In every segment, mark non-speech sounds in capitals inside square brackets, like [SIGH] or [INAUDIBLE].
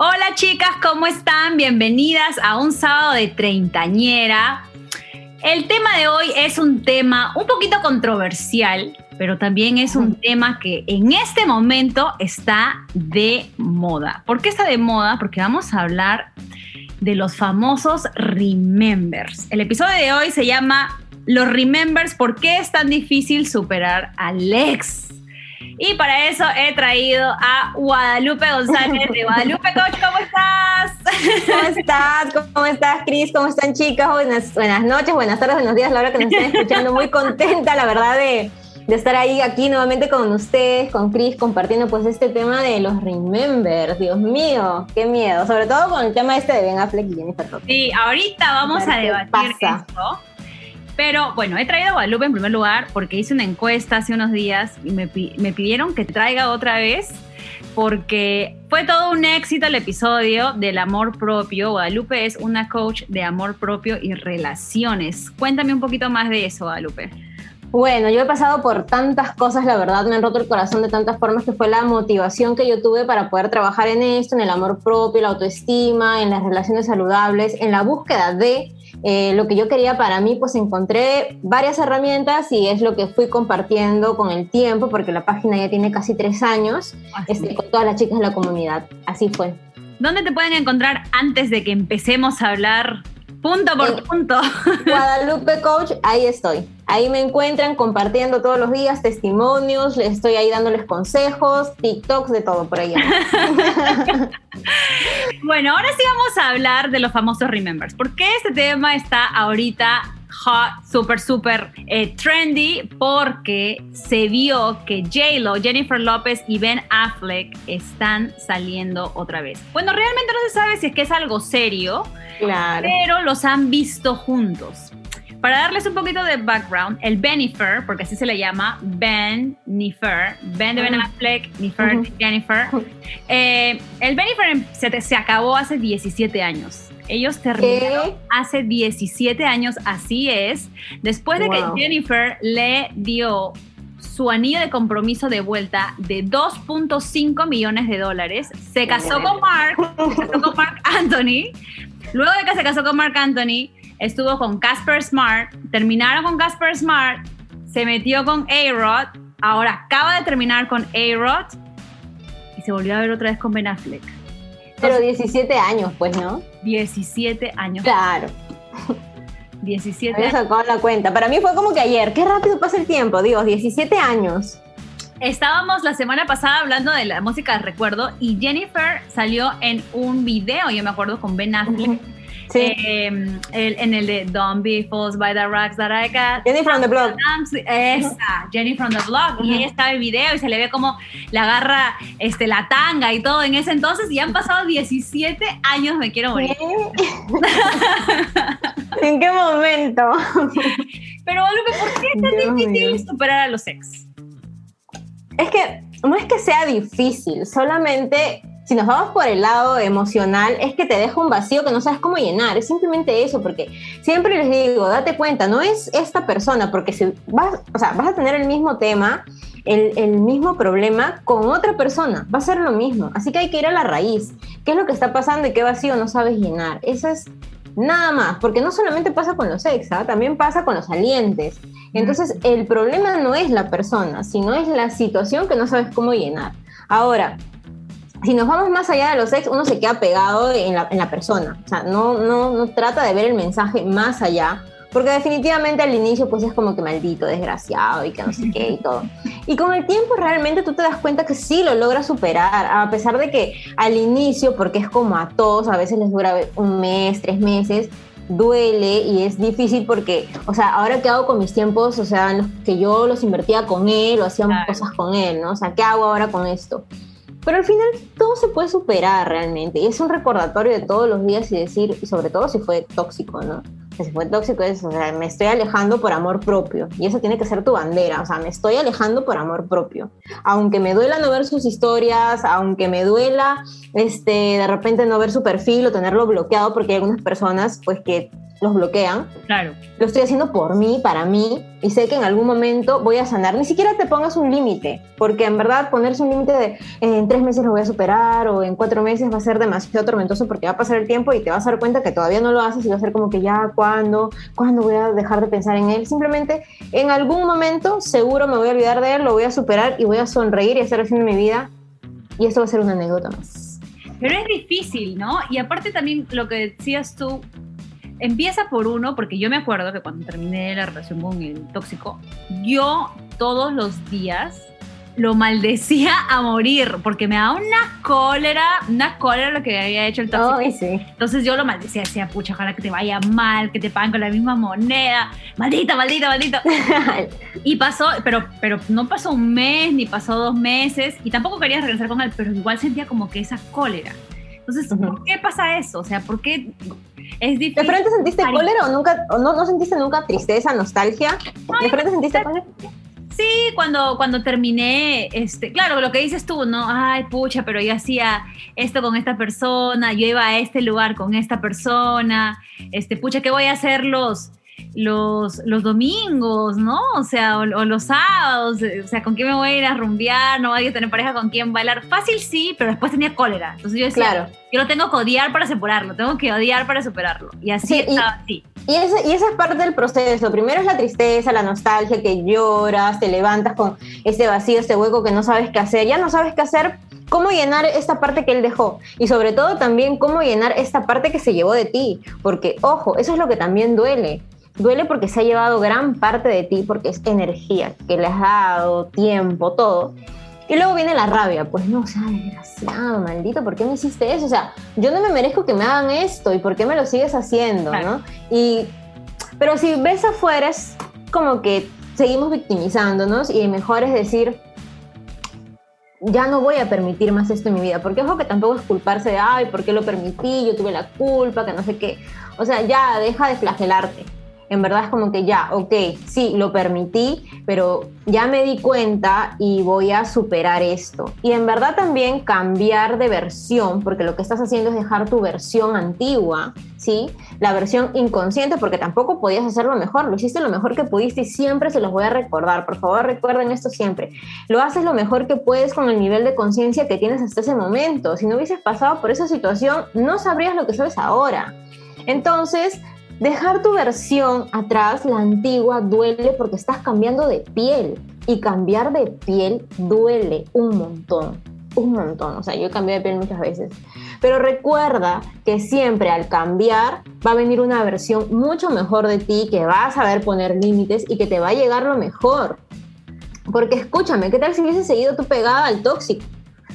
Hola chicas, ¿cómo están? Bienvenidas a un sábado de treintañera. El tema de hoy es un tema un poquito controversial, pero también es un tema que en este momento está de moda. ¿Por qué está de moda? Porque vamos a hablar de los famosos Remembers. El episodio de hoy se llama Los Remembers, ¿por qué es tan difícil superar al ex? Y para eso he traído a Guadalupe González de Guadalupe Coach. ¿Cómo estás? ¿Cómo estás? ¿Cómo estás, Cris? ¿Cómo están, chicas? Buenas, buenas noches, buenas tardes, buenos días, la hora que nos estén escuchando. Muy contenta, la verdad, de, de estar ahí aquí nuevamente con ustedes, con Cris, compartiendo pues este tema de los Remembers. Dios mío, qué miedo. Sobre todo con el tema este de Ben Affleck y Jennifer Lopez. Sí, ahorita vamos a debatir esto. Pero bueno, he traído a Guadalupe en primer lugar porque hice una encuesta hace unos días y me, me pidieron que traiga otra vez porque fue todo un éxito el episodio del amor propio. Guadalupe es una coach de amor propio y relaciones. Cuéntame un poquito más de eso, Guadalupe. Bueno, yo he pasado por tantas cosas, la verdad, me han roto el corazón de tantas formas que fue la motivación que yo tuve para poder trabajar en esto, en el amor propio, la autoestima, en las relaciones saludables, en la búsqueda de eh, lo que yo quería para mí, pues encontré varias herramientas y es lo que fui compartiendo con el tiempo, porque la página ya tiene casi tres años, este, con todas las chicas de la comunidad. Así fue. ¿Dónde te pueden encontrar antes de que empecemos a hablar punto por eh, punto? [LAUGHS] Guadalupe Coach, ahí estoy. Ahí me encuentran compartiendo todos los días testimonios, les estoy ahí dándoles consejos, TikToks, de todo por allá. [LAUGHS] bueno, ahora sí vamos a hablar de los famosos Remembers. ¿Por qué este tema está ahorita hot, súper, súper eh, trendy? Porque se vio que J-Lo, Jennifer Lopez y Ben Affleck están saliendo otra vez. Bueno, realmente no se sabe si es que es algo serio, claro. pero los han visto juntos. Para darles un poquito de background, el Benifer, porque así se le llama, Ben Nifer, Ben de Ben Affleck, Nifer Jennifer. Eh, el Benifer se, se, acabó hace 17 años. Ellos terminaron hace 17 años, así es, después de que Jennifer le dio su anillo de compromiso de vuelta de 2.5 millones de dólares. Se casó con Mark, se casó con Mark Anthony. Luego de que se casó con Mark Anthony, estuvo con Casper Smart, terminaron con Casper Smart, se metió con A-Rod, ahora acaba de terminar con A-Rod y se volvió a ver otra vez con Ben Affleck. Pero 17 años, pues, ¿no? 17 años. Claro. 17 años. sacado la cuenta. Para mí fue como que ayer. Qué rápido pasa el tiempo, Dios, 17 años. Estábamos la semana pasada hablando de la música de recuerdo y Jennifer salió en un video, yo me acuerdo, con Ben Affleck. Sí. Em, en el de Don't Be False by the Rocks That I Got. Jenny from the Block. Esa, Jenny from the Block. Y ella está en el video y se le ve como le agarra este, la tanga y todo en ese entonces. Y han pasado 17 años, me quiero morir. ¿En qué momento? Pero, Lupe, ¿por qué es tan difícil superar a los ex? Es que no es que sea difícil, solamente si nos vamos por el lado emocional, es que te deja un vacío que no sabes cómo llenar. Es simplemente eso, porque siempre les digo, date cuenta, no es esta persona, porque si vas, o sea, vas a tener el mismo tema, el, el, mismo problema con otra persona, va a ser lo mismo. Así que hay que ir a la raíz. ¿Qué es lo que está pasando y qué vacío no sabes llenar? Eso es nada más, porque no solamente pasa con los ex, ¿ah? también pasa con los salientes. Entonces, el problema no es la persona, sino es la situación que no sabes cómo llenar. Ahora, si nos vamos más allá de los ex, uno se queda pegado en la, en la persona. O sea, no, no, no trata de ver el mensaje más allá, porque definitivamente al inicio pues es como que maldito, desgraciado y que no sé qué y todo. Y con el tiempo realmente tú te das cuenta que sí lo logras superar, a pesar de que al inicio, porque es como a todos, a veces les dura un mes, tres meses, duele y es difícil porque, o sea, ahora qué hago con mis tiempos, o sea, los que yo los invertía con él o hacíamos cosas con él, ¿no? O sea, ¿qué hago ahora con esto? Pero al final todo se puede superar realmente. Y es un recordatorio de todos los días y decir, sobre todo si fue tóxico, ¿no? Si fue tóxico es, o sea, me estoy alejando por amor propio. Y eso tiene que ser tu bandera. O sea, me estoy alejando por amor propio. Aunque me duela no ver sus historias, aunque me duela este, de repente no ver su perfil o tenerlo bloqueado, porque hay algunas personas pues que los bloquean. Claro. Lo estoy haciendo por mí, para mí, y sé que en algún momento voy a sanar. Ni siquiera te pongas un límite, porque en verdad ponerse un límite de en tres meses lo voy a superar o en cuatro meses va a ser demasiado tormentoso porque va a pasar el tiempo y te vas a dar cuenta que todavía no lo haces y va a ser como que ya, ¿cuándo? ¿Cuándo voy a dejar de pensar en él? Simplemente en algún momento seguro me voy a olvidar de él, lo voy a superar y voy a sonreír y hacer así en mi vida y esto va a ser una anécdota más. Pero es difícil, ¿no? Y aparte también lo que decías tú, empieza por uno, porque yo me acuerdo que cuando terminé la relación con el tóxico, yo todos los días lo maldecía a morir, porque me da una cólera, una cólera lo que había hecho el tóxico. sí. Entonces yo lo maldecía, decía, pucha, ojalá que te vaya mal, que te paguen con la misma moneda, maldita, maldita, maldita. [LAUGHS] y pasó, pero, pero no pasó un mes, ni pasó dos meses, y tampoco quería regresar con él, pero igual sentía como que esa cólera. Entonces, ¿por qué pasa eso? O sea, ¿por qué es difícil? ¿De frente sentiste cólera o, nunca, o no, no sentiste nunca tristeza, nostalgia? ¿De frente sentiste cólera? Sí, cuando, cuando terminé, este, claro, lo que dices tú, ¿no? Ay, pucha, pero yo hacía esto con esta persona, yo iba a este lugar con esta persona, este, pucha, ¿qué voy a hacer los, los, los domingos, ¿no? O sea, o, o, los sábados, o sea, ¿con quién me voy a ir a rumbear? No voy a tener pareja con quién bailar. Fácil sí, pero después tenía cólera. Entonces yo decía, Claro. yo lo tengo que odiar para separarlo, tengo que odiar para superarlo. Y así Sí, y- estaba así. Y, ese- y esa es parte del proceso. Primero es la tristeza, la nostalgia, que lloras, te levantas con ese vacío, este hueco que no sabes qué hacer. Ya no sabes qué hacer, cómo llenar esta parte que él dejó. Y sobre todo también cómo llenar esta parte que se llevó de ti. Porque, ojo, eso es lo que también duele. Duele porque se ha llevado gran parte de ti, porque es energía que le has dado, tiempo, todo. Y luego viene la rabia, pues no, o sea, desgraciado, maldito, ¿por qué me hiciste eso? O sea, yo no me merezco que me hagan esto y por qué me lo sigues haciendo, Claro. ¿no? Y, pero si ves afuera es como que seguimos victimizándonos y mejor es decir, ya no voy a permitir más esto en mi vida, porque ojo que tampoco es culparse de, ay, ¿por qué lo permití? Yo tuve la culpa, que no sé qué. O sea, ya deja de flagelarte. En verdad es como que ya, ok, sí, lo permití, pero ya me di cuenta y voy a superar esto. Y en verdad también cambiar de versión, porque lo que estás haciendo es dejar tu versión antigua, ¿sí? La versión inconsciente, porque tampoco podías hacerlo mejor, lo hiciste lo mejor que pudiste y siempre se los voy a recordar. Por favor, recuerden esto siempre. Lo haces lo mejor que puedes con el nivel de conciencia que tienes hasta ese momento. Si no hubieses pasado por esa situación, no sabrías lo que sabes ahora. Entonces, dejar tu versión atrás, la antigua, duele porque estás cambiando de piel. Y cambiar de piel duele un montón, un montón. O sea, yo cambié de piel muchas veces. Pero recuerda que siempre al cambiar va a venir una versión mucho mejor de ti, que va a saber poner límites y que te va a llegar lo mejor. Porque escúchame, ¿qué tal si hubieses seguido tú pegada al tóxico?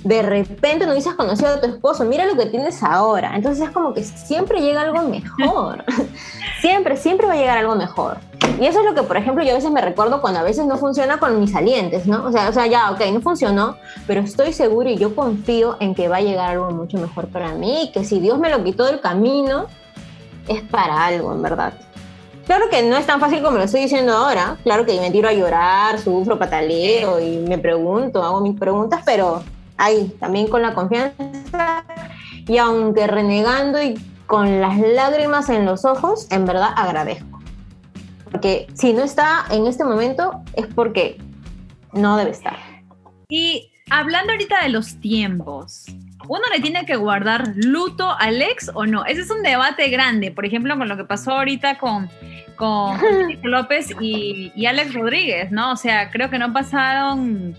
De repente no hubieses conocido a tu esposo, mira lo que tienes ahora. Entonces es como que siempre llega algo mejor. [LAUGHS] siempre, siempre va a llegar algo mejor. Y eso es lo que, por ejemplo, yo a veces me recuerdo cuando a veces no funciona con mis salientes, ¿no? O sea, o sea, ya, ok, no funcionó, pero estoy seguro y yo confío en que va a llegar algo mucho mejor para mí que si Dios me lo quitó del camino, es para algo, en verdad. Claro que no es tan fácil como lo estoy diciendo ahora. Claro que me tiro a llorar, sufro, pataleo y me pregunto, hago mis preguntas, pero ahí, también con la confianza. Y aunque renegando y con las lágrimas en los ojos, en verdad agradezco. Porque si no está en este momento es porque no debe estar. Y hablando ahorita de los tiempos, ¿uno le tiene que guardar luto al ex o no? Ese es un debate grande, por ejemplo, con lo que pasó ahorita con, con [LAUGHS] López y, y Alex Rodríguez, ¿no? O sea, creo que no pasaron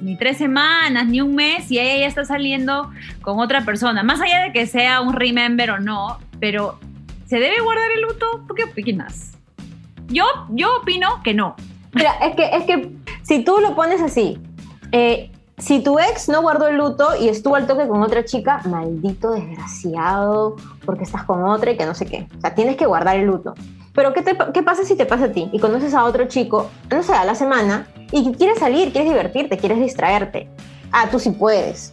ni tres semanas, ni un mes, y ella ya está saliendo con otra persona. Más allá de que sea un remember o no, pero ¿se debe guardar el luto? ¿Tú qué opinas? Yo, yo opino que no. Mira, es que, es que si tú lo pones así, eh, si tu ex no guardó el luto y estuvo al toque con otra chica, maldito desgraciado, porque estás con otra y que no sé qué. O sea, tienes que guardar el luto. Pero ¿qué, te, ¿qué pasa si te pasa a ti y conoces a otro chico, no sé, a la semana, y quieres salir, quieres divertirte, quieres distraerte? Ah, tú sí puedes.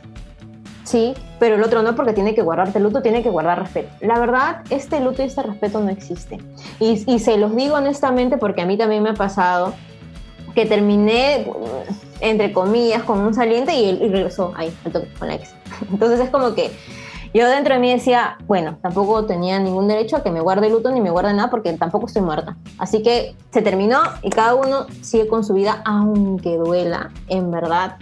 Sí, pero el otro no porque tiene que guardarte luto, tiene que guardar respeto. La verdad, este luto y este respeto no existe. Y, y se los digo honestamente porque a mí también me ha pasado que terminé, entre comillas, con un saliente y y regresó ahí, al toque, con la ex. [LAUGHS] Entonces es como que yo dentro de mí decía, bueno, tampoco tenía ningún derecho a que me guarde luto ni me guarde nada porque tampoco estoy muerta. Así que se terminó y cada uno sigue con su vida, aunque duela, en verdad.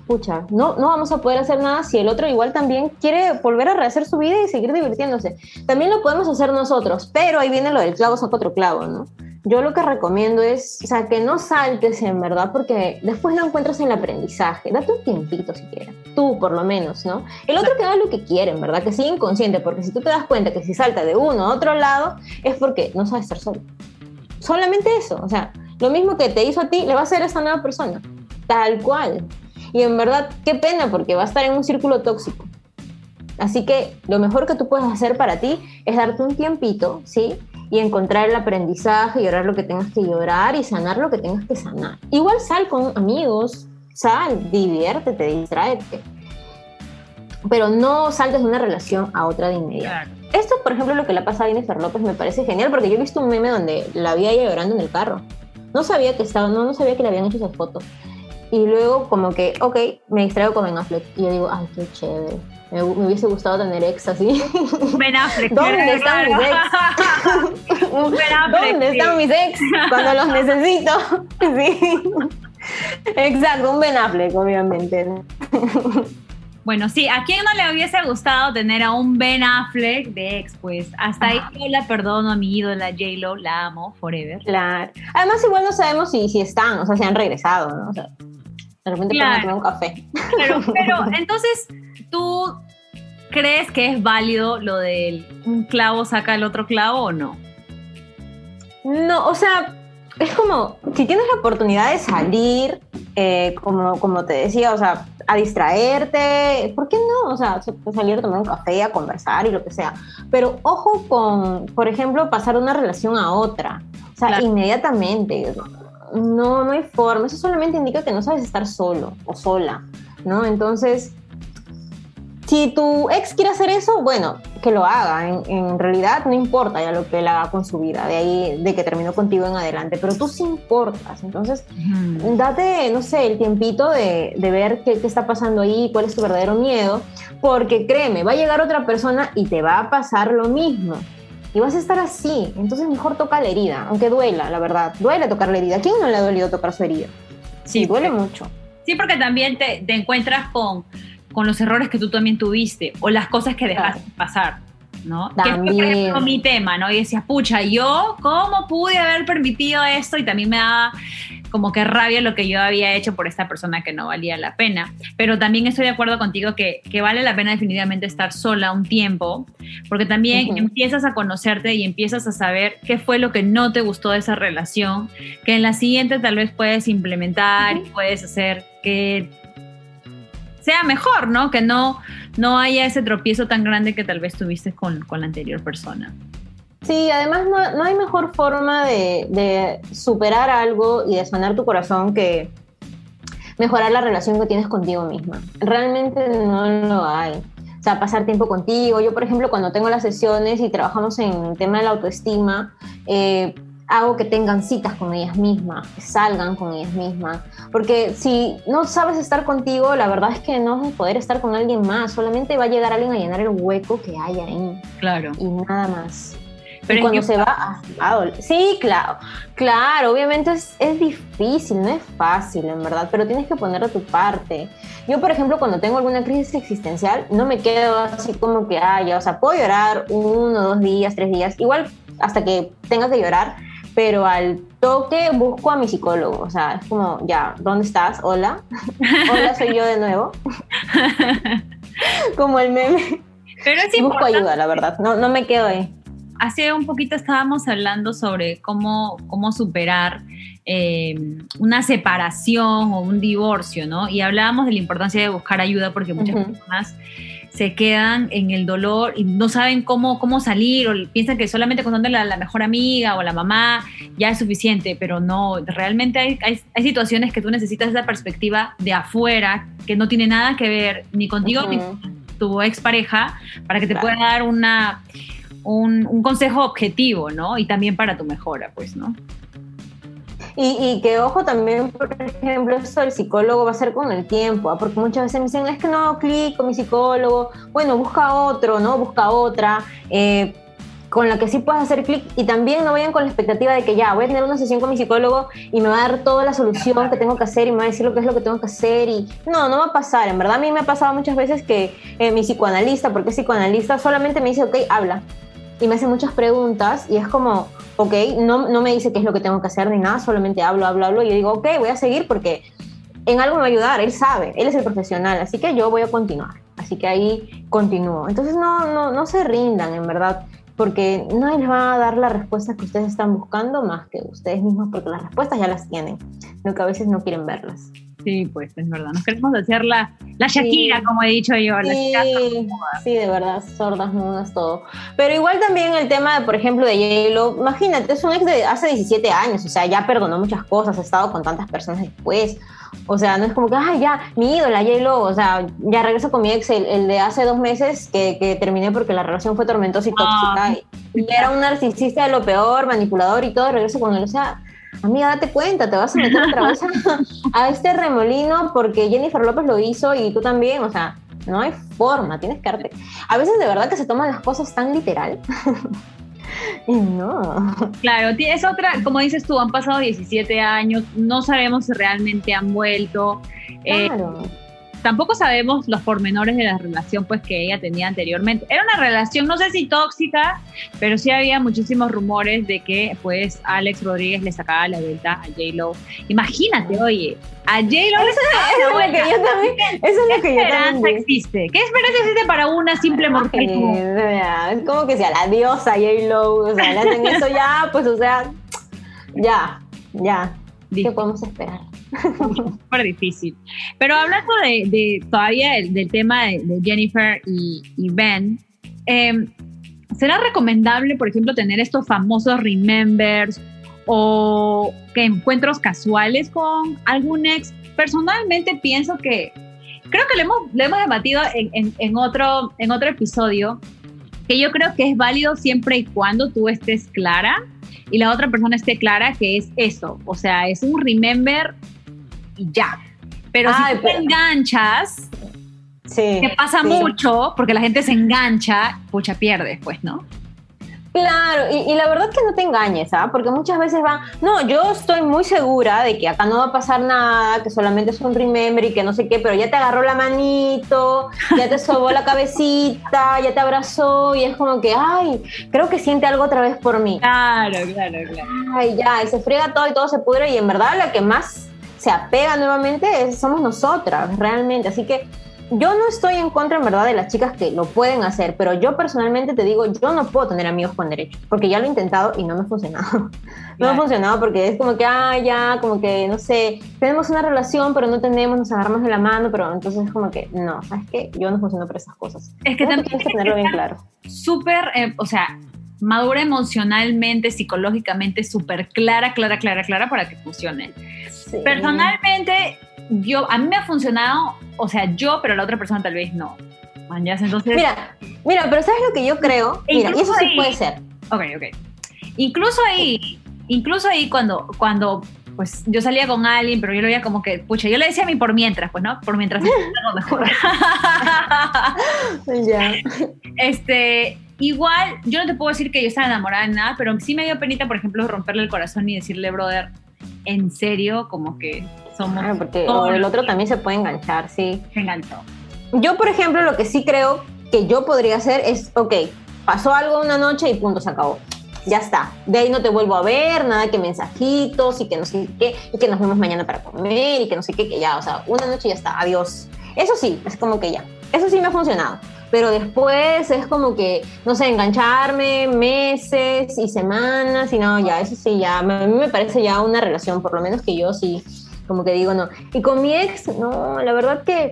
Escucha, no, no vamos a poder hacer nada si el otro igual también quiere volver a rehacer su vida y seguir divirtiéndose. También lo podemos hacer nosotros, pero ahí viene lo del clavo saca otro clavo, ¿no? Yo lo que recomiendo es, o sea, que no saltes en verdad, porque después lo encuentras en el aprendizaje. Date un tiempito si quieres, tú por lo menos, ¿no? El otro que haga lo que quiere, en verdad, que siga inconsciente, porque si tú te das cuenta que si salta de uno a otro lado, es porque no sabe estar solo. Solamente eso, o sea, lo mismo que te hizo a ti, le va a hacer a esa nueva persona, tal cual. Y en verdad, qué pena, porque va a estar en un círculo tóxico. Así que lo mejor que tú puedes hacer para ti es darte un tiempito, ¿sí? Y encontrar el aprendizaje, llorar lo que tengas que llorar y sanar lo que tengas que sanar. Igual sal con amigos, sal, diviértete, distráete. Pero no saltes de una relación a otra de inmediato. Esto, por ejemplo, lo que le ha pasado a Jennifer López me parece genial porque yo he visto un meme donde la vi ella llorando en el carro. No sabía que estaba, no, no sabía que le habían hecho esa foto. Y luego como que, ok, me distraigo con Ben Affleck. Y yo digo, ay, qué chévere me, hubiese gustado tener ex así. Ben Affleck. [LAUGHS] ¿Dónde están mis ex? [LAUGHS] ¿Dónde están mis ex cuando los necesito? [LAUGHS] sí. Exacto, un Ben Affleck, obviamente. Bueno, sí, ¿a quién no le hubiese gustado tener a un Ben Affleck de ex? Pues hasta ahí yo la perdono a mi ídola J-Lo, la amo forever. Claro. Además, igual no sabemos si, si están, o sea, si han regresado, ¿no? O sea, de repente claro. tomar un café. Pero, pero entonces, ¿tú crees que es válido lo del un clavo saca el otro clavo o no? No, o sea, es como, si tienes la oportunidad de salir, eh, como, como te decía, o sea, a distraerte, ¿por qué no? O sea, salir a tomar un café, a conversar y lo que sea. Pero ojo con, por ejemplo, pasar una relación a otra. O sea, inmediatamente. No, no hay forma. Eso solamente indica que no sabes estar solo o sola, ¿no? Entonces, si tu ex quiere hacer eso, bueno, que lo haga. En, realidad no importa ya lo que él haga con su vida, de ahí, de que terminó contigo en adelante, pero tú sí importas. Entonces, date, no sé, el tiempito de, ver qué, qué, está pasando ahí, cuál es tu verdadero miedo, porque créeme, va a llegar otra persona y te va a pasar lo mismo. Y vas a estar así. Entonces, mejor toca la herida, aunque duela, la verdad. Duele tocar la herida. ¿A quién no le ha dolido tocar su herida? Sí, duele mucho. Sí, porque también te, te encuentras con con los errores que tú también tuviste o las cosas que dejaste pasar, ¿no? También. Que fue, por mi tema, ¿no? Y decías, pucha, yo, ¿cómo pude haber permitido esto? Y también me daba como que rabia lo que yo había hecho por esta persona que no valía la pena. Pero también estoy de acuerdo contigo que, que vale la pena definitivamente estar sola un tiempo, porque también empiezas a conocerte y empiezas a saber qué fue lo que no te gustó de esa relación, que en la siguiente tal vez puedes implementar y puedes hacer que sea mejor, ¿no? Que no, no haya ese tropiezo tan grande que tal vez tuviste con, con la anterior persona. Sí, además no, no hay mejor forma de, de, superar algo y de sanar tu corazón que mejorar la relación que tienes contigo misma. Realmente no lo hay. O sea, pasar tiempo contigo. Yo, por ejemplo, cuando tengo las sesiones y trabajamos en el tema de la autoestima, eh, hago que tengan citas con ellas mismas, que salgan con ellas mismas. Porque si no sabes estar contigo, la verdad es que no vas a poder estar con alguien más. Solamente va a llegar alguien a llenar el hueco que hay ahí. Claro. Y nada más. Pero y cuando se va a, Sí, claro. Claro, obviamente es, es, difícil, no es fácil, en verdad, pero tienes que poner de tu parte. Yo, por ejemplo, cuando tengo alguna crisis existencial, no me quedo así como que, ah, ya, o sea, puedo llorar uno, dos días, tres días, igual hasta que tengas que llorar, pero al toque busco a mi psicólogo, o sea, es como, ya, ¿dónde estás? Hola, [LAUGHS] hola, soy yo de nuevo. [LAUGHS] como el meme. Pero sí busco ayuda, la verdad, no, no me quedo ahí. hace un poquito estábamos hablando sobre cómo, cómo superar eh, una separación o un divorcio, ¿no? Y hablábamos de la importancia de buscar ayuda porque muchas personas se quedan en el dolor y no saben cómo, cómo salir o piensan que solamente contándole a la mejor amiga o a la mamá ya es suficiente, pero no, realmente hay, hay, situaciones que tú necesitas esa perspectiva de afuera que no tiene nada que ver ni contigo ni con tu expareja para que te pueda dar una, un, un consejo objetivo, ¿no? Y también para tu mejora, pues, ¿no? Y, que ojo también, por ejemplo, eso del psicólogo va a ser con el tiempo, ¿ah? porque muchas veces me dicen, es que no clic con mi psicólogo, bueno, busca otro, ¿no? Busca otra. Eh, con la que sí puedes hacer clic y también no vayan con la expectativa de que ya voy a tener una sesión con mi psicólogo y me va a dar toda la solución que tengo que hacer y me va a decir lo que es lo que tengo que hacer y no, no va a pasar, en verdad a mí me ha pasado muchas veces que eh, mi psicoanalista, porque es psicoanalista, solamente me dice, ok, habla y me hace muchas preguntas y es como, ok, no, no me dice qué es lo que tengo que hacer ni nada, solamente hablo, hablo, hablo, y yo digo, ok, voy a seguir porque en algo me va a ayudar, él sabe, él es el profesional, así que yo voy a continuar, así que ahí continúo. Entonces no, no, no se rindan, en verdad, porque nadie les va a dar la respuesta que ustedes están buscando más que ustedes mismos, porque las respuestas ya las tienen, lo que a veces no quieren verlas. Sí, pues es verdad. Nos queremos hacer la, la Shakira, como he dicho yo. Sí, sí, de verdad, sordas, mudas, todo. Pero igual también el tema, por ejemplo, de J-Lo, imagínate, es un ex de hace 17 años, o sea, ya perdonó muchas cosas, ha estado con tantas personas después. O sea, no es como que, ay, ya, mi ídola, J-Lo, o sea, ya regreso con mi ex, el, de hace dos meses que, que, terminé porque la relación fue tormentosa y tóxica. y, era un narcisista de lo peor, manipulador y todo, regreso con él. O sea, amiga, date cuenta, te vas a meter otra vez a, este remolino porque Jennifer López lo hizo y tú también, o sea, no hay forma, tienes que darte. A veces de verdad que se toman las cosas tan literal. [LAUGHS] y no. Claro, es otra, como dices tú, han pasado 17 años, no sabemos si realmente han vuelto. Eh, claro tampoco sabemos los pormenores de la relación pues que ella tenía anteriormente. Era una relación, no sé si tóxica, pero sí había muchísimos rumores de que pues Alex Rodríguez le sacaba la vuelta a J-Lo. Imagínate, oye, a J-Lo le sacaba la vuelta. Eso es lo que yo también, eso es lo que yo también existe? ¿Qué esperanza existe para una simple mujer? Es como que sea la diosa J-Lo, o sea, le hacen eso ya, pues o sea, ya, ya. ¿Qué podemos esperar? Súper difícil. Pero hablando de, todavía del, tema de, Jennifer y, Ben, em, ¿será recomendable, por ejemplo, tener estos famosos remembers o que encuentros casuales con algún ex? Personalmente pienso que, creo que lo hemos, lo hemos debatido en, en, otro, en otro episodio, que yo creo que es válido siempre y cuando tú estés clara y la otra persona esté clara que es eso, o sea, es un remember y ya. Pero si te enganchas, sí, pasa mucho, porque la gente se engancha, pucha, pierdes, pues, ¿no? Claro, y, la verdad que no te engañes, ¿ah? Porque muchas veces van, no, yo estoy muy segura de que acá no va a pasar nada, que solamente es un remember y que no sé qué, pero ya te agarró la manito, ya te sobó la cabecita, ya te abrazó y es como que, ay, creo que siente algo otra vez por mí. Claro, claro, claro. Ay, ya, y se friega todo y todo se pudre y en verdad la que más se apega nuevamente somos nosotras, realmente. Así que yo no estoy en contra, en verdad, de las chicas que lo pueden hacer, pero yo personalmente te digo, yo no puedo tener amigos con derechos, porque ya lo he intentado y no me ha funcionado. [LAUGHS] No me ha funcionado porque es como que, ah, ya, como que, no sé, tenemos una relación, pero no tenemos, nos agarramos de la mano, pero entonces es como que, no, ¿sabes qué? Yo no funciono por esas cosas. Es que también tienes que tenerlo bien claro. Súper, eh, o sea, madura emocionalmente, psicológicamente, súper clara, clara, clara, clara para que funcione. Personalmente, yo, a mí me ha funcionado, o sea, yo, pero la otra persona tal vez no. Entonces, mira, mira, pero ¿sabes lo que yo creo? Mira, y eso sí puede ser. Ok, ok. Incluso ahí, incluso ahí cuando, cuando pues yo salía con alguien, pero yo lo veía como que, pucha, yo le decía a mí por mientras, pues, ¿no? Por mientras algo [LAUGHS] [LAUGHS] mejor. ya. Este, igual, yo no te puedo decir que yo estaba enamorada de nada, pero sí me dio penita, por ejemplo, romperle el corazón y decirle, brother, en serio, como que somos. Claro, porque el otro también se puede enganchar, sí. Se enganchó. Yo, por ejemplo, lo que sí creo que yo podría hacer es, ok, pasó algo una noche y punto, se acabó. Ya está. De ahí no te vuelvo a ver, nada que mensajitos y que no sé qué, y que nos vemos mañana para comer y que no sé qué, que ya, o sea, una noche ya está, adiós. Eso sí, es como que ya. Eso sí me ha funcionado. Pero después es como que, no sé, engancharme meses y semanas y no, ya, eso sí, ya, a mí me parece ya una relación, por lo menos que yo sí, como que digo, no. Y con mi ex, no, la verdad que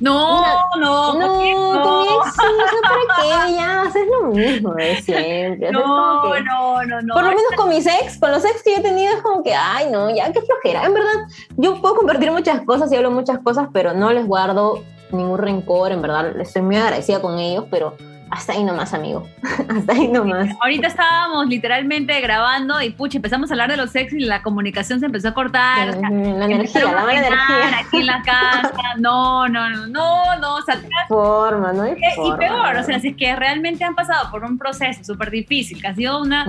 no, no, no, con mi ex sí, ¿para qué? Ya, es lo mismo de siempre. No, no, no, no. Por lo menos con mis ex, con los ex que yo he tenido es como que, ay, no, ya, qué flojera. En verdad, yo puedo compartir muchas cosas y hablo muchas cosas, pero no les guardo ningún rencor, en verdad, estoy muy agradecida con ellos, pero hasta ahí nomás, amigo. [LAUGHS] hasta ahí nomás. Ahorita estábamos literalmente grabando y pucha, empezamos a hablar de los ex y la comunicación se empezó a cortar. la, energía, la mala energía. Aquí en la casa. [LAUGHS] No, no, no, no, no. O sea, forma, no hay Y peor, o sea, si es que realmente han pasado por un proceso súper difícil, que ha sido una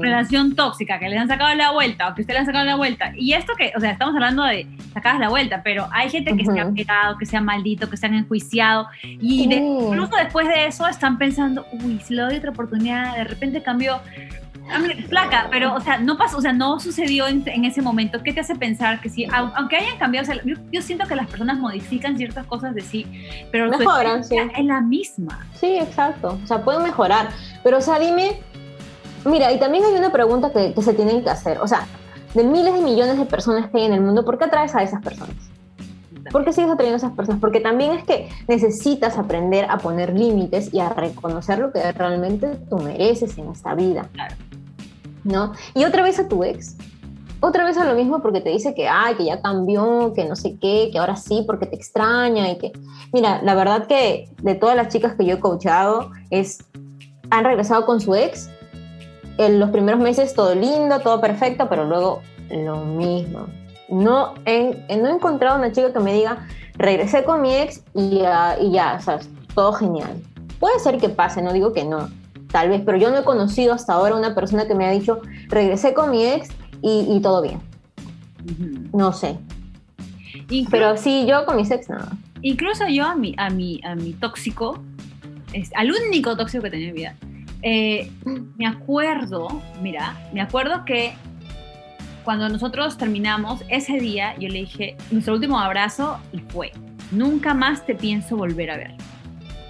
relación tóxica, que les han sacado la vuelta o que usted le han sacado la vuelta. Y esto que, o sea, estamos hablando de sacadas la vuelta, pero hay gente que se ha pegado, que se ha maldito, que se han enjuiciado. Y incluso después de eso están pensando pensando, uy, si le doy otra oportunidad, de repente cambió. Flaca, pero, o sea, no pasó, o sea, no sucedió en, ese momento. ¿Qué te hace pensar que sí, aunque hayan cambiado, yo, siento que las personas modifican ciertas cosas de sí, pero mejoran, sí. es la misma. Sí, exacto. O sea, pueden mejorar. Pero, o sea, dime, mira, y también hay una pregunta que, que se tienen que hacer. O sea, de miles de millones de personas que hay en el mundo, ¿por qué atraes a esas personas? ¿Por qué sigues atrayendo a esas personas? Porque también es que necesitas aprender a poner límites y a reconocer lo que realmente tú mereces en esta vida. ¿No? Y otra vez a tu ex. Otra vez a lo mismo porque te dice que, ay, que ya cambió, que no sé qué, que ahora sí porque te extraña y que... Mira, la verdad que de todas las chicas que yo he coachado es... Han regresado con su ex. En los primeros meses todo lindo, todo perfecto, pero luego lo mismo no he, no he encontrado una chica que me diga, regresé con mi ex y ya, y ya, o sea, todo genial. Puede ser que pase, no digo que no, tal vez, pero yo no he conocido hasta ahora una persona que me ha dicho, regresé con mi ex y, todo bien. No sé. pero sí, yo con mi ex nada. Incluso yo a mi, a mi, a mi tóxico, es, al único tóxico que tenía en mi vida, eh, me acuerdo, mira, me acuerdo que cuando nosotros terminamos, ese día yo le dije, nuestro último abrazo y fue, nunca más te pienso volver a ver.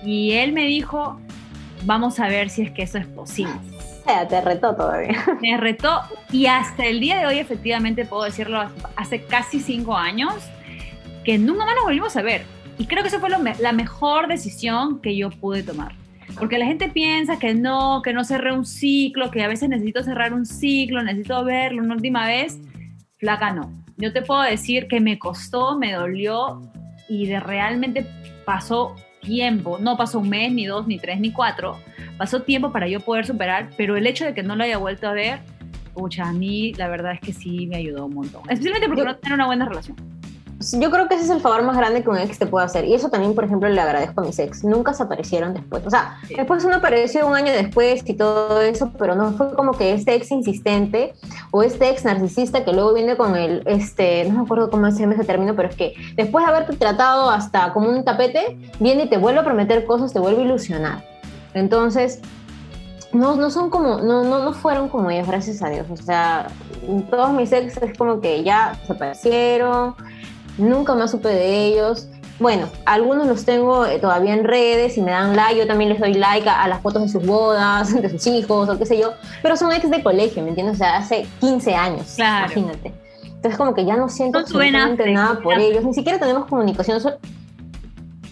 Y él me dijo, vamos a ver si es que eso es posible. O [LAUGHS] sea, te retó todavía. [LAUGHS] Me retó y hasta el día de hoy, efectivamente, puedo decirlo, hace casi cinco años, que nunca más nos volvimos a ver. Y creo que eso fue la mejor decisión que yo pude tomar. Porque la gente piensa que no, que no cerré un ciclo, que a veces necesito cerrar un ciclo, necesito verlo una última vez. Flaca, no. Yo te puedo decir que me costó, me dolió y de realmente pasó tiempo, no pasó un mes, ni dos, ni tres, ni cuatro, pasó tiempo para yo poder superar, pero el hecho de que no lo haya vuelto a ver, pucha, a mí la verdad es que sí me ayudó un montón, especialmente porque no tenía una buena relación. Yo creo que ese es el favor más grande que un ex te puede hacer. Y eso también, por ejemplo, le agradezco a mis ex. Nunca se aparecieron después. O sea, después uno apareció un año después y todo eso, pero no fue como que este ex insistente o este ex narcisista que luego viene con el, este, no me acuerdo cómo se llama ese término, pero es que después de haberte tratado hasta como un tapete, viene y te vuelve a prometer cosas, te vuelve a ilusionar. Entonces, no, no son como, no, no, no fueron como ellos, gracias a Dios. O sea, todos mis ex es como que ya se aparecieron nunca más supe de ellos. Bueno, algunos los tengo eh, todavía en redes y me dan like, yo también les doy like a, las fotos de sus bodas, [LAUGHS] de sus hijos o qué sé yo, pero son ex de colegio, ¿me entiendes? O sea, hace 15 años, claro. imagínate. Entonces como que ya no siento absolutamente nada por ellos, ni siquiera tenemos comunicación.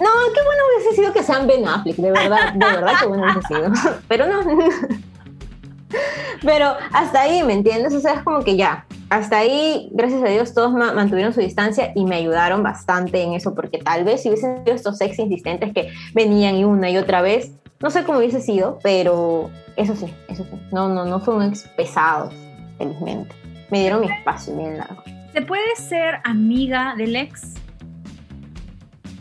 No, qué bueno hubiese sido que sean Ben Affleck, de verdad, de verdad qué bueno hubiese sido. [LAUGHS] Pero no. [LAUGHS] Pero hasta ahí, ¿me entiendes? O sea, es como que ya, hasta ahí, gracias a Dios, todos mantuvieron su distancia y me ayudaron bastante en eso, porque tal vez si hubiesen sido estos ex insistentes que venían y una y otra vez, no sé cómo hubiese sido, pero eso sí, eso sí. No, no, no fue un ex pesado, felizmente. Me dieron mi espacio bien largo. ¿Se puede ser amiga del ex?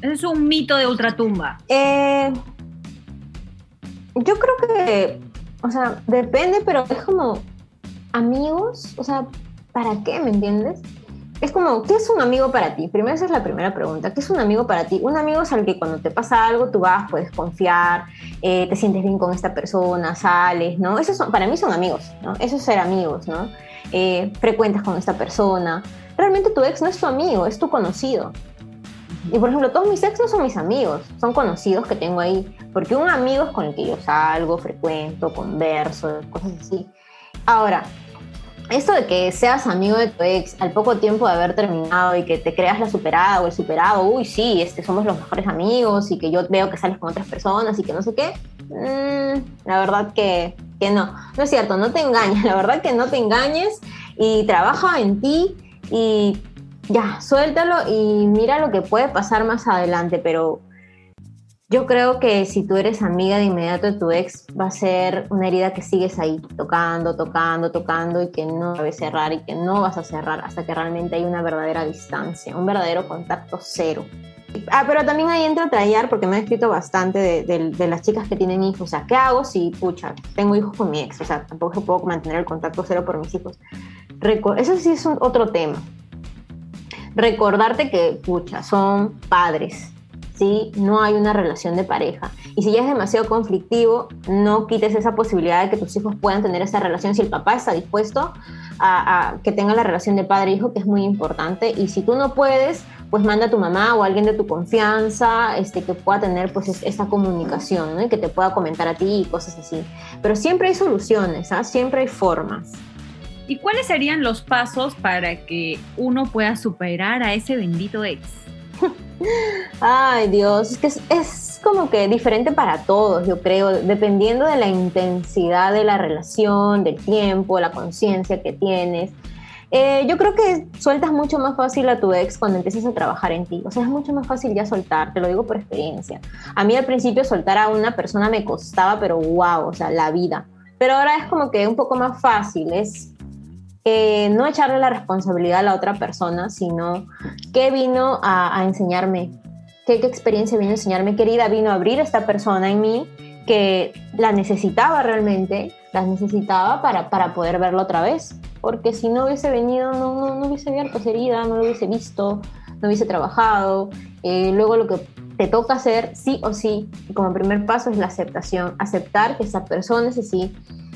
es un mito de ultratumba. Eh, yo creo que, o sea, depende, pero es como amigos, o sea, ¿para qué? ¿Me entiendes? Es como, ¿qué es un amigo para ti? Primero esa es la primera pregunta. ¿Qué es un amigo para ti? Un amigo es al que cuando te pasa algo tú vas, puedes confiar, eh, te sientes bien con esta persona, sales, ¿no? Esos son, para mí son amigos, ¿no? Eso es ser amigos, ¿no? Eh, frecuentas con esta persona. Realmente tu ex no es tu amigo, es tu conocido. Y por ejemplo, todos mis ex no son mis amigos, son conocidos que tengo ahí. Porque un amigo es con el que yo salgo, frecuento, converso, cosas así. Ahora, esto de que seas amigo de tu ex al poco tiempo de haber terminado y que te creas la superada o el superado, uy, sí, este, somos los mejores amigos y que yo veo que sales con otras personas y que no sé qué, mm, la verdad que, que no. No es cierto, no te engañes, [LAUGHS] la verdad que no te engañes y trabaja en ti y ya, suéltalo y mira lo que puede pasar más adelante, pero yo creo que si tú eres amiga de inmediato de tu ex, va a ser una herida que sigues ahí, tocando, tocando, tocando y que no debes cerrar y que no vas a cerrar hasta que realmente hay una verdadera distancia, un verdadero contacto cero. Ah, pero también ahí entra a trayar, porque me han escrito bastante de, de, las chicas que tienen hijos. O sea, ¿qué hago si, pucha, tengo hijos con mi ex? O sea, tampoco puedo mantener el contacto cero por mis hijos. Eso sí es un, otro tema. Recordarte que, pucha, son padres, ¿sí? No hay una relación de pareja. Y si ya es demasiado conflictivo, no quites esa posibilidad de que tus hijos puedan tener esa relación si el papá está dispuesto a, que tenga la relación de padre-hijo, que es muy importante. Y si tú no puedes, pues manda a tu mamá o a alguien de tu confianza este, que pueda tener pues esa comunicación, ¿no? Y que te pueda comentar a ti y cosas así. Pero siempre hay soluciones, ¿ah? Siempre hay formas. ¿Y cuáles serían los pasos para que uno pueda superar a ese bendito ex? [LAUGHS] Ay, Dios, es que es, como que diferente para todos, yo creo, dependiendo de la intensidad de la relación, del tiempo, la conciencia que tienes. Eh, yo creo que sueltas mucho más fácil a tu ex cuando empiezas a trabajar en ti. O sea, es mucho más fácil ya soltar, te lo digo por experiencia. A mí al principio soltar a una persona me costaba, pero wow, o sea, la vida. Pero ahora es como que un poco más fácil, es eh, no echarle la responsabilidad a la otra persona, sino qué vino a, enseñarme, ¿Qué, experiencia vino a enseñarme, querida, vino a abrir esta persona en mí que la necesitaba realmente, la necesitaba para, para poder verlo otra vez, porque si no hubiese venido, no hubiese abierto esa herida, no lo hubiese visto, no hubiese trabajado, eh, luego lo que te toca hacer sí o sí, como primer paso es la aceptación, aceptar que esa persona es así,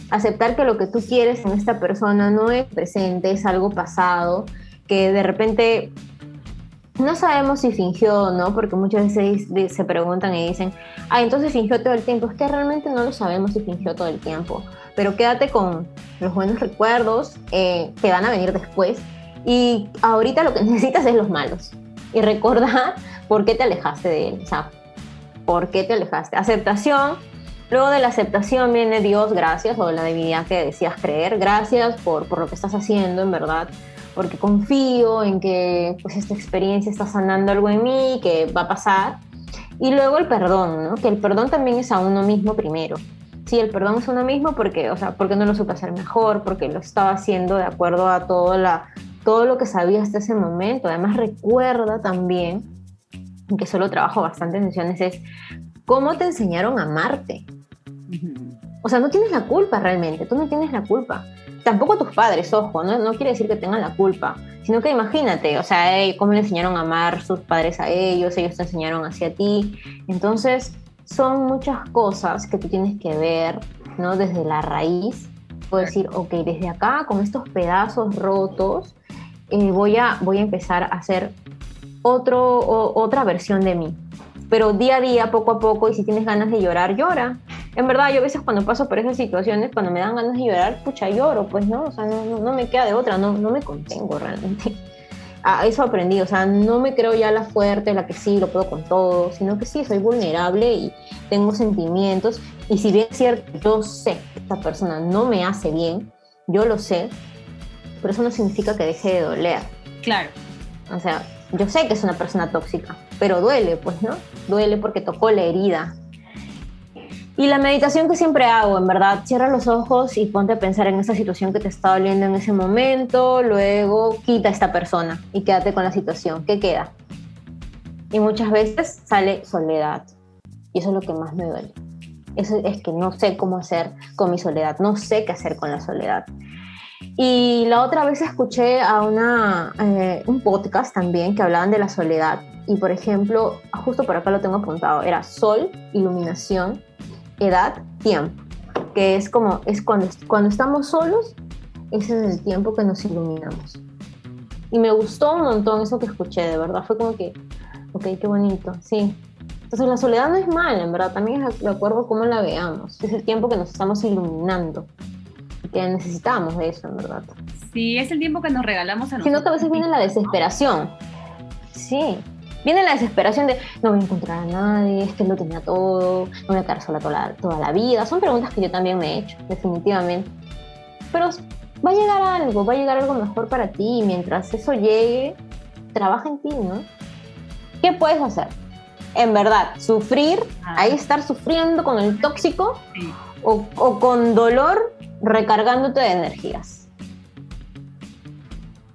aceptar que lo que tú quieres en esta persona no es presente, es algo pasado, que de repente no sabemos si fingió o no, porque muchas veces se preguntan y dicen, ah, entonces fingió todo el tiempo. Es que realmente no lo sabemos si fingió todo el tiempo, pero quédate con los buenos recuerdos eh, que van a venir después y ahorita lo que [LAUGHS] necesitas es los malos y recordar por qué te alejaste de él, o sea, por qué te alejaste. Aceptación Luego de la aceptación viene Dios, gracias, o la divinidad que decías creer, gracias por, por lo que estás haciendo, en verdad, porque confío en que pues, esta experiencia está sanando algo en mí, que va a pasar. Y luego el perdón, ¿no? que el perdón también es a uno mismo primero. Sí, el perdón es a uno mismo porque, o sea, porque no lo supe hacer mejor, porque lo estaba haciendo de acuerdo a todo, la, todo lo que sabía hasta ese momento. Además, recuerda también, que solo trabajo bastante en sesiones, es cómo te enseñaron a amarte. O sea, no tienes la culpa realmente, tú no tienes la culpa. Tampoco tus padres, ojo, no, no quiere decir que tengan la culpa, sino que imagínate, o sea, cómo le enseñaron a amar sus padres a ellos, ellos te enseñaron hacia ti. Entonces, son muchas cosas que tú tienes que ver, ¿no? Desde la raíz. Puedo decir, ok, desde acá, con estos pedazos rotos, eh, voy, a, voy a empezar a hacer otro, otra versión de mí. Pero día a día, poco a poco, y si tienes ganas de llorar, llora en verdad, yo a veces cuando paso por esas situaciones, cuando me dan ganas de llorar, pucha, lloro, pues no, o sea, no, no, me queda de otra, no, no me contengo realmente. A [LAUGHS] eso aprendí, o sea, no me creo ya la fuerte, la que sí, lo puedo con todo, sino que sí, soy vulnerable y tengo sentimientos. Y si bien es cierto, yo sé que esta persona no me hace bien, yo lo sé, pero eso no significa que deje de doler. Claro. O sea, yo sé que es una persona tóxica, pero duele, pues, ¿no? Duele porque tocó la herida, y la meditación que siempre hago, en verdad, cierra los ojos y ponte a pensar en esa situación que te está doliendo en ese momento, luego quita a esta persona y quédate con la situación. ¿Qué queda? Y muchas veces sale soledad. Y eso es lo que más me duele. Eso es que no sé cómo hacer con mi soledad, no sé qué hacer con la soledad. Y la otra vez escuché a una, eh, un podcast también que hablaban de la soledad. Y por ejemplo, justo por acá lo tengo apuntado, era sol, iluminación edad, tiempo, que es como, es cuando, cuando estamos solos, ese es el tiempo que nos iluminamos. Y me gustó un montón eso que escuché, de verdad, fue como que, ok, qué bonito, sí. Entonces la soledad no es mala, en verdad, también es de acuerdo a cómo la veamos. Es el tiempo que nos estamos iluminando que necesitamos de eso, en verdad. Sí, es el tiempo que nos regalamos a nosotros. Sino que a veces viene la desesperación. Sí, viene la desesperación de no voy a encontrar a nadie, es que lo tenía todo, no voy a quedar sola toda la, toda la vida. Son preguntas que yo también me he hecho, definitivamente. Pero va a llegar algo, va a llegar algo mejor para ti y mientras eso llegue, trabaja en ti, ¿no? ¿Qué puedes hacer? En verdad, sufrir, Ah. ahí estar sufriendo con el tóxico o, o con dolor recargándote de energías.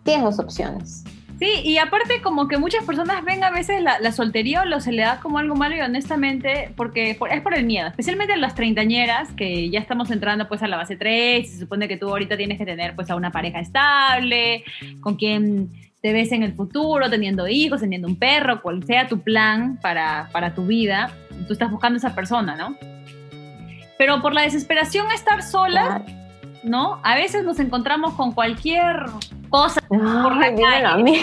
Tienes dos opciones. Sí, y aparte como que muchas personas ven a veces la, la soltería o la soledad como algo malo y honestamente, porque por- es por el miedo, especialmente las treintañeras, que ya estamos entrando pues a la base 3, se supone que tú ahorita tienes que tener pues a una pareja estable, con quien te ves en el futuro, teniendo hijos, teniendo un perro, cual sea tu plan para, para tu vida, tú estás buscando a esa persona, ¿no? Pero por la desesperación a estar sola. ¿no? A veces nos encontramos con cualquier cosa, la Ay, dímelo a calle.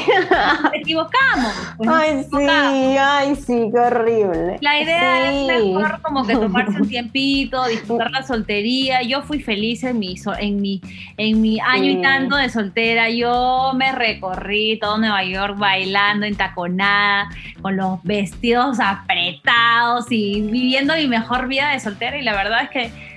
nos equivocamos. pues, nos Ay, sí, ay, sí, qué horrible. La idea Sí. es mejor como que tomarse un [LAUGHS] tiempito, disfrutar la soltería. Yo fui feliz en mi, en mi, en mi año Sí. y tanto de soltera. Yo me recorrí todo Nueva York bailando entaconada, con los vestidos apretados y viviendo mi mejor vida de soltera. Y la verdad es que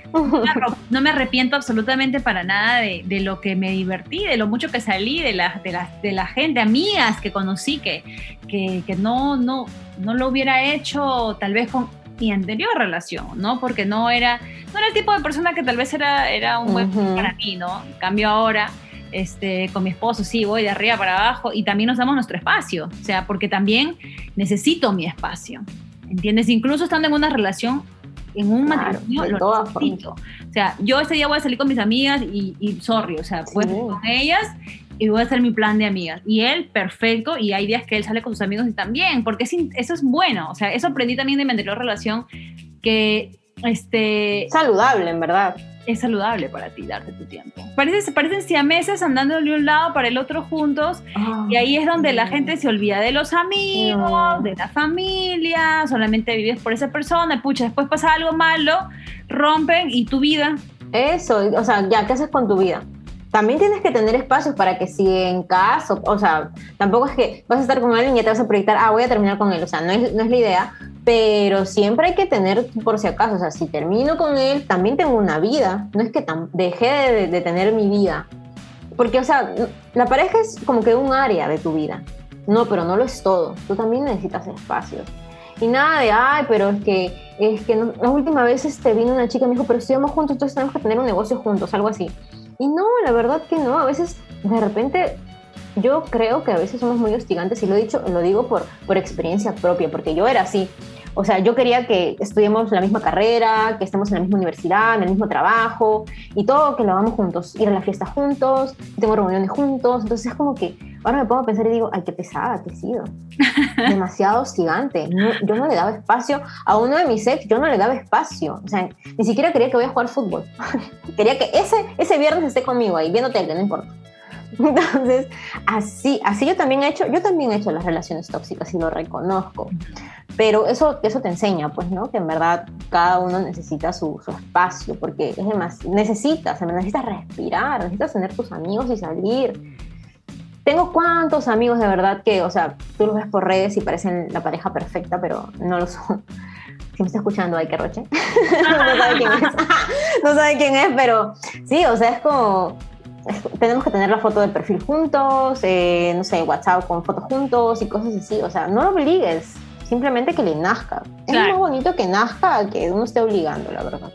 no me arrepiento absolutamente para nada de, de lo que me divertí, de lo mucho que salí, de la, de la, de la gente, amigas que conocí, que, que, que no, no, no lo hubiera hecho tal vez con mi anterior relación, ¿no? Porque no era, no era el tipo de persona que tal vez era, era un buen Ujú. para mí, ¿no? En cambio ahora, este, con mi esposo, sí, voy de arriba para abajo y también nos damos nuestro espacio, o sea, porque también necesito mi espacio, ¿entiendes? Incluso estando en una relación, en un Claro, matrimonio, lo todas necesito. O sea, yo este día voy a salir con mis amigas y, y sorry, o sea, voy Sí. con ellas y voy a hacer mi plan de amigas. Y él, perfecto, y hay días que él sale con sus amigos y también, porque es eso es bueno. O sea, eso aprendí también de mi anterior relación, que este, Saludable, en verdad. Es saludable para ti darte tu tiempo. Parecen, parecen siameses andando de un lado para el otro juntos, y ahí es donde la gente se olvida de los amigos, No. de la familia, solamente vives por esa persona, pucha, después pasa algo malo, rompen y tu vida. Eso, o sea, ya, ¿qué haces con tu vida? También tienes que tener espacios para que si en caso, o sea, tampoco es que vas a estar con alguien y te vas a proyectar, ah, voy a terminar con él, o sea, no es, no es la idea, pero siempre hay que tener por si acaso, o sea, si termino con él, también tengo una vida, no es que dejé de, de tener mi vida, porque, o sea, la pareja es como que un área de tu vida, no, pero no lo es todo, tú también necesitas espacios. Y nada de, ay, pero es que, es que no- la última vez este, vino una chica y me dijo, pero estudiamos juntos, entonces tenemos que tener un negocio juntos, algo así. Y no, la verdad que no, a veces de repente yo creo que a veces somos muy hostigantes y lo he dicho, lo digo por, por experiencia propia, porque yo era así. O sea, yo quería que estudiemos la misma carrera, que estemos en la misma universidad, en el mismo trabajo y todo, que lo hagamos juntos, ir a la fiesta juntos, tengo reuniones juntos. Entonces es como que ahora me pongo a pensar y digo, ay, qué pesada que he sido. Demasiado hostigante. No- yo no le daba espacio a uno de mis ex, yo no le daba espacio. O sea, ni siquiera quería que vaya a jugar fútbol. [LAUGHS] quería que ese, ese viernes esté conmigo ahí, viendo tele, no importa. [LAUGHS] Entonces, así, así yo también he hecho, yo también he hecho las relaciones tóxicas y lo reconozco. Pero eso, eso te enseña, pues, ¿no? Que en verdad cada uno necesita su, su espacio, porque es demás, necesitas, necesitas respirar, necesitas tener tus amigos y salir. Tengo cuantos amigos de verdad que, o sea, tú los ves por redes y parecen la pareja perfecta, pero no lo son. Si me está escuchando, hay que roche. [LAUGHS] no sabe quién es. no sabe quién es, pero sí, o sea, es como, es- tenemos que tener la foto del perfil juntos, eh, no sé, WhatsApp con fotos juntos y cosas así. O sea, no lo obligues, simplemente que le nazca. Es Claro. más bonito que nazca que uno esté obligando, la verdad.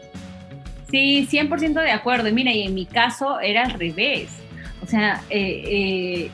Sí, 100% de acuerdo. Y mira, y en mi caso era al revés. Sea, eh, eh,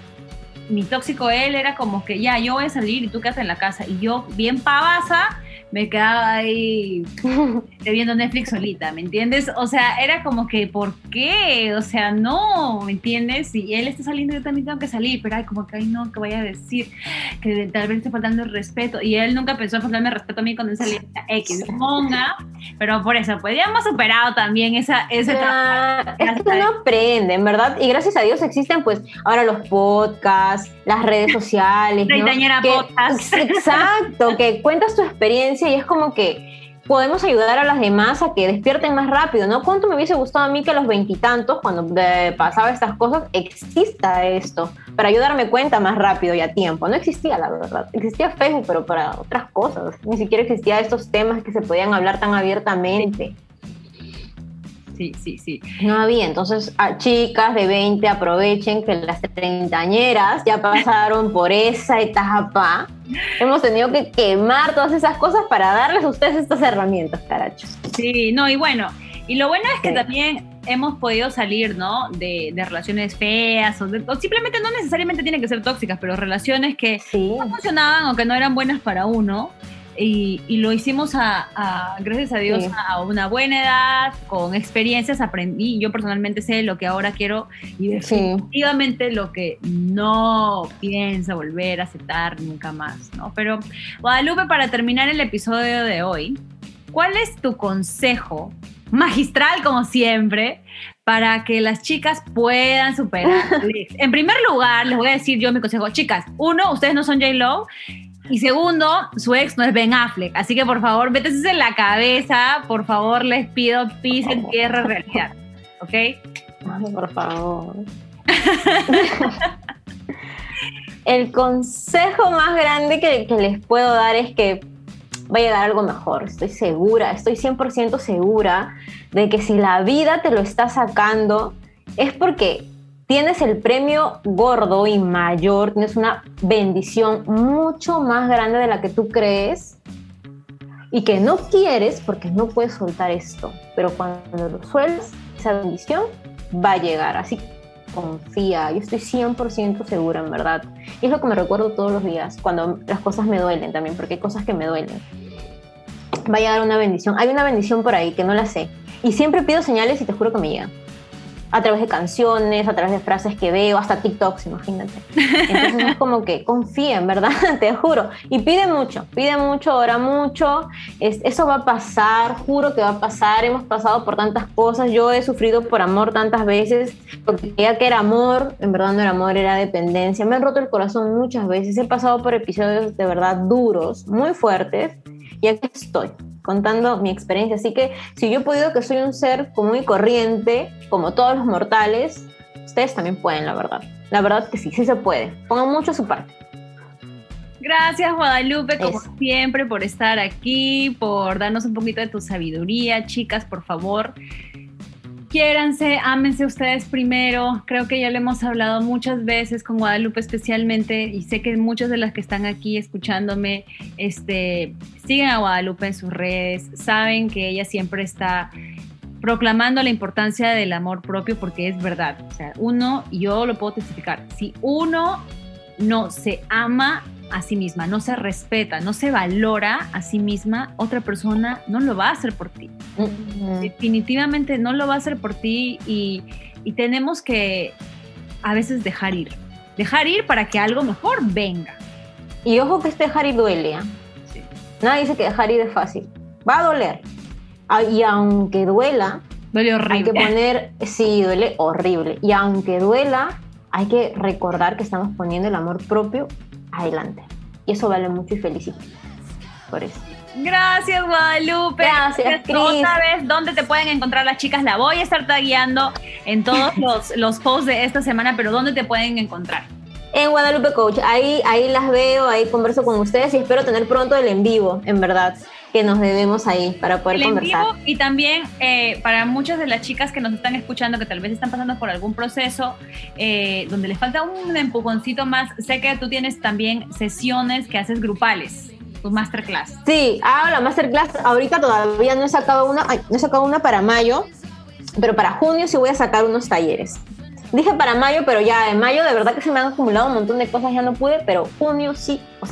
mi tóxico él era como que ya, yo voy a salir y tú quédate en la casa. Y yo, bien pavasa, me quedaba ahí [LAUGHS] eh, viendo Netflix solita, ¿me entiendes? O sea, era como que, ¿por qué? O sea, no, ¿me entiendes? Si él está saliendo, yo también tengo que salir, pero ay, como que, ay, no, que vaya a decir que tal vez esté faltando el respeto. Y él nunca pensó en faltarme respeto a mí cuando él salía X, monga. pero por eso, pues ya hemos superado también esa, ese ya, Es que uno aprende, en verdad, y gracias a Dios existen pues ahora los podcasts, las redes sociales. ¿no? podcast. Exacto, que cuentas tu experiencia [LAUGHS] y es como que podemos ayudar a las demás a que despierten más rápido, ¿no? ¿Cuánto me hubiese gustado a mí que a los veintitantos, cuando pasaba estas cosas, exista esto? Para yo darme cuenta más rápido y a tiempo. No existía, la verdad. Existía Facebook, pero para otras cosas. Ni siquiera existía estos temas que se podían hablar tan abiertamente sí, sí, sí. No había, entonces a chicas de 20 aprovechen que las treintañeras ya pasaron por esa etapa. Hemos tenido que quemar todas esas cosas para darles a ustedes estas herramientas, carachos. Sí, no, y bueno, y lo bueno es que también hemos podido salir, ¿no? De, relaciones feas o, simplemente no necesariamente tienen que ser tóxicas, pero relaciones que no funcionaban o que no eran buenas para uno y, lo hicimos a, gracias a Dios a una buena edad, con experiencias, aprendí, yo personalmente sé lo que ahora quiero y definitivamente lo que no pienso volver a aceptar nunca más, ¿no? Pero Guadalupe, para terminar el episodio de hoy, ¿cuál es tu consejo magistral como siempre para que las chicas puedan superar. [LAUGHS] en primer lugar, les voy a decir yo mi consejo, chicas, uno, ustedes no son J-Lo y segundo, su ex no es Ben Affleck. Así que por favor, métese en la cabeza. Por favor, les pido pis en tierra realidad. ¿Ok? por favor. [LAUGHS] El consejo más grande que, que, les puedo dar es que va a llegar algo mejor. Estoy segura, estoy 100% segura de que si la vida te lo está sacando, es porque tienes el premio gordo y mayor, tienes una bendición mucho más grande de la que tú crees y que no quieres porque no puedes soltar esto. Pero cuando lo sueltas, esa bendición va a llegar. Así confía, yo estoy 100% segura, en verdad. Y es lo que me recuerdo todos los días, cuando las cosas me duelen también, porque hay cosas que me duelen. Va a llegar una bendición. Hay una bendición por ahí que no la sé. Y siempre pido señales y te juro que me llegan a través de canciones, a través de frases que veo, hasta TikToks, imagínate. Entonces es como que confía, en verdad, [LAUGHS] te juro. Y pide mucho, pide mucho, ora mucho. Es, eso va a pasar, juro que va a pasar. Hemos pasado por tantas cosas. Yo he sufrido por amor tantas veces, porque creía que era amor, en verdad no era amor, era dependencia. Me han roto el corazón muchas veces. He pasado por episodios de verdad duros, muy fuertes, y aquí estoy contando mi experiencia. Así que si yo he podido que soy un ser común y corriente, como todos los mortales, ustedes también pueden, la verdad. La verdad que sí, sí se puede. Pongan mucho a su parte. Gracias Guadalupe, como siempre, por estar aquí, por darnos un poquito de tu sabiduría. Chicas, por favor, quiéranse, ámense ustedes primero. Creo que ya lo hemos hablado muchas veces con Guadalupe especialmente y sé que muchas de las que están aquí escuchándome este, siguen a Guadalupe en sus redes, saben que ella siempre está proclamando la importancia del amor propio porque es verdad. O sea, uno, y yo lo puedo testificar, si uno no se ama a sí misma, no se respeta, no se valora a sí misma, otra persona no lo va a hacer por ti. Definitivamente no lo va a hacer por ti y, tenemos que a veces dejar ir. Dejar ir para que algo mejor venga. Y ojo que este dejar ir duele. ¿ah? Nadie dice que dejar ir es fácil. Va a doler. Ah, y aunque duela, duele horrible. Hay que [LAUGHS] poner, sí, duele horrible. Y aunque duela, hay que recordar que estamos poniendo el amor propio adelante. Y eso vale mucho y felicito por eso. Gracias, Guadalupe. Gracias, Cris. Otra vez, ¿dónde te pueden encontrar las chicas? La voy a estar tagueando en todos [LAUGHS] los, los posts de esta semana, pero ¿dónde te pueden encontrar? En Guadalupe Coach. Ahí, ahí las veo, ahí converso con ustedes y espero tener pronto el en vivo, en verdad que nos debemos ahí para poder conversar. y también eh, para muchas de las chicas que nos están escuchando, que tal vez están pasando por algún proceso eh, donde les falta un empujoncito más, sé que tú tienes también sesiones que haces grupales tu masterclass. Sí, hago la masterclass. Ahorita todavía no he sacado una, no he sacado una para mayo, pero para junio sí voy a sacar unos talleres. Dije para mayo, pero ya en mayo de verdad que se me han acumulado un montón de cosas, ya no pude, pero junio sí, o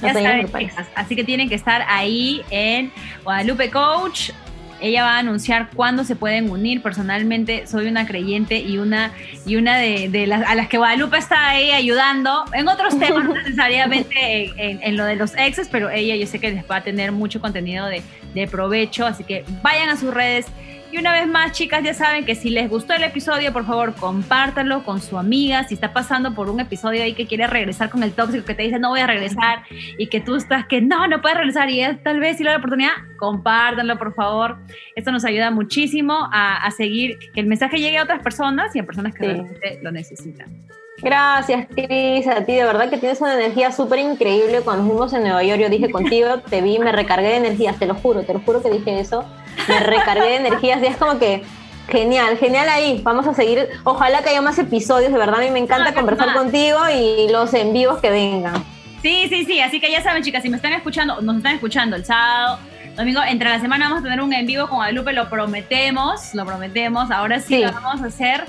sea, Así que tienen que estar ahí en Guadalupe Coach. Ella va a anunciar cuándo se pueden unir. Personalmente soy una creyente y una, y una de, las a las que Guadalupe está ahí ayudando en otros [LAUGHS] temas, no necesariamente en, lo de los exes, pero ella yo sé que les va a tener mucho contenido de, de provecho. Así que vayan a sus redes. Y una vez más, chicas, ya saben que si les gustó el episodio, por favor, compártanlo con su amiga. Si está pasando por un episodio ahí que quiere regresar con el tóxico, que te dice no voy a regresar, y que tú estás que no, no puedes regresar, y tal vez si le da la oportunidad, compártanlo, por favor. Esto nos ayuda muchísimo a, seguir, que el mensaje llegue a otras personas y a personas que realmente lo necesitan. Gracias, Cris, a ti de verdad que tienes una energía súper increíble. Cuando fuimos en Nueva York, yo dije contigo, te vi, me recargué de energías, te lo juro, te lo juro que dije eso. Me recargué de energías y es como que genial, genial ahí. Vamos a seguir. Ojalá que haya más episodios, de verdad a mí me encanta conversar contigo y los en vivos que vengan. Sí, sí, sí, así que ya saben, chicas, si me están escuchando, nos están escuchando el sábado, domingo, entre la semana vamos a tener un en vivo con Guadalupe, lo prometemos, lo prometemos, ahora sí, sí. lo vamos a hacer.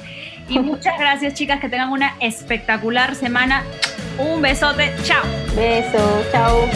Y muchas gracias, chicas, que tengan una espectacular semana. Un besote, chao. Beso, chao.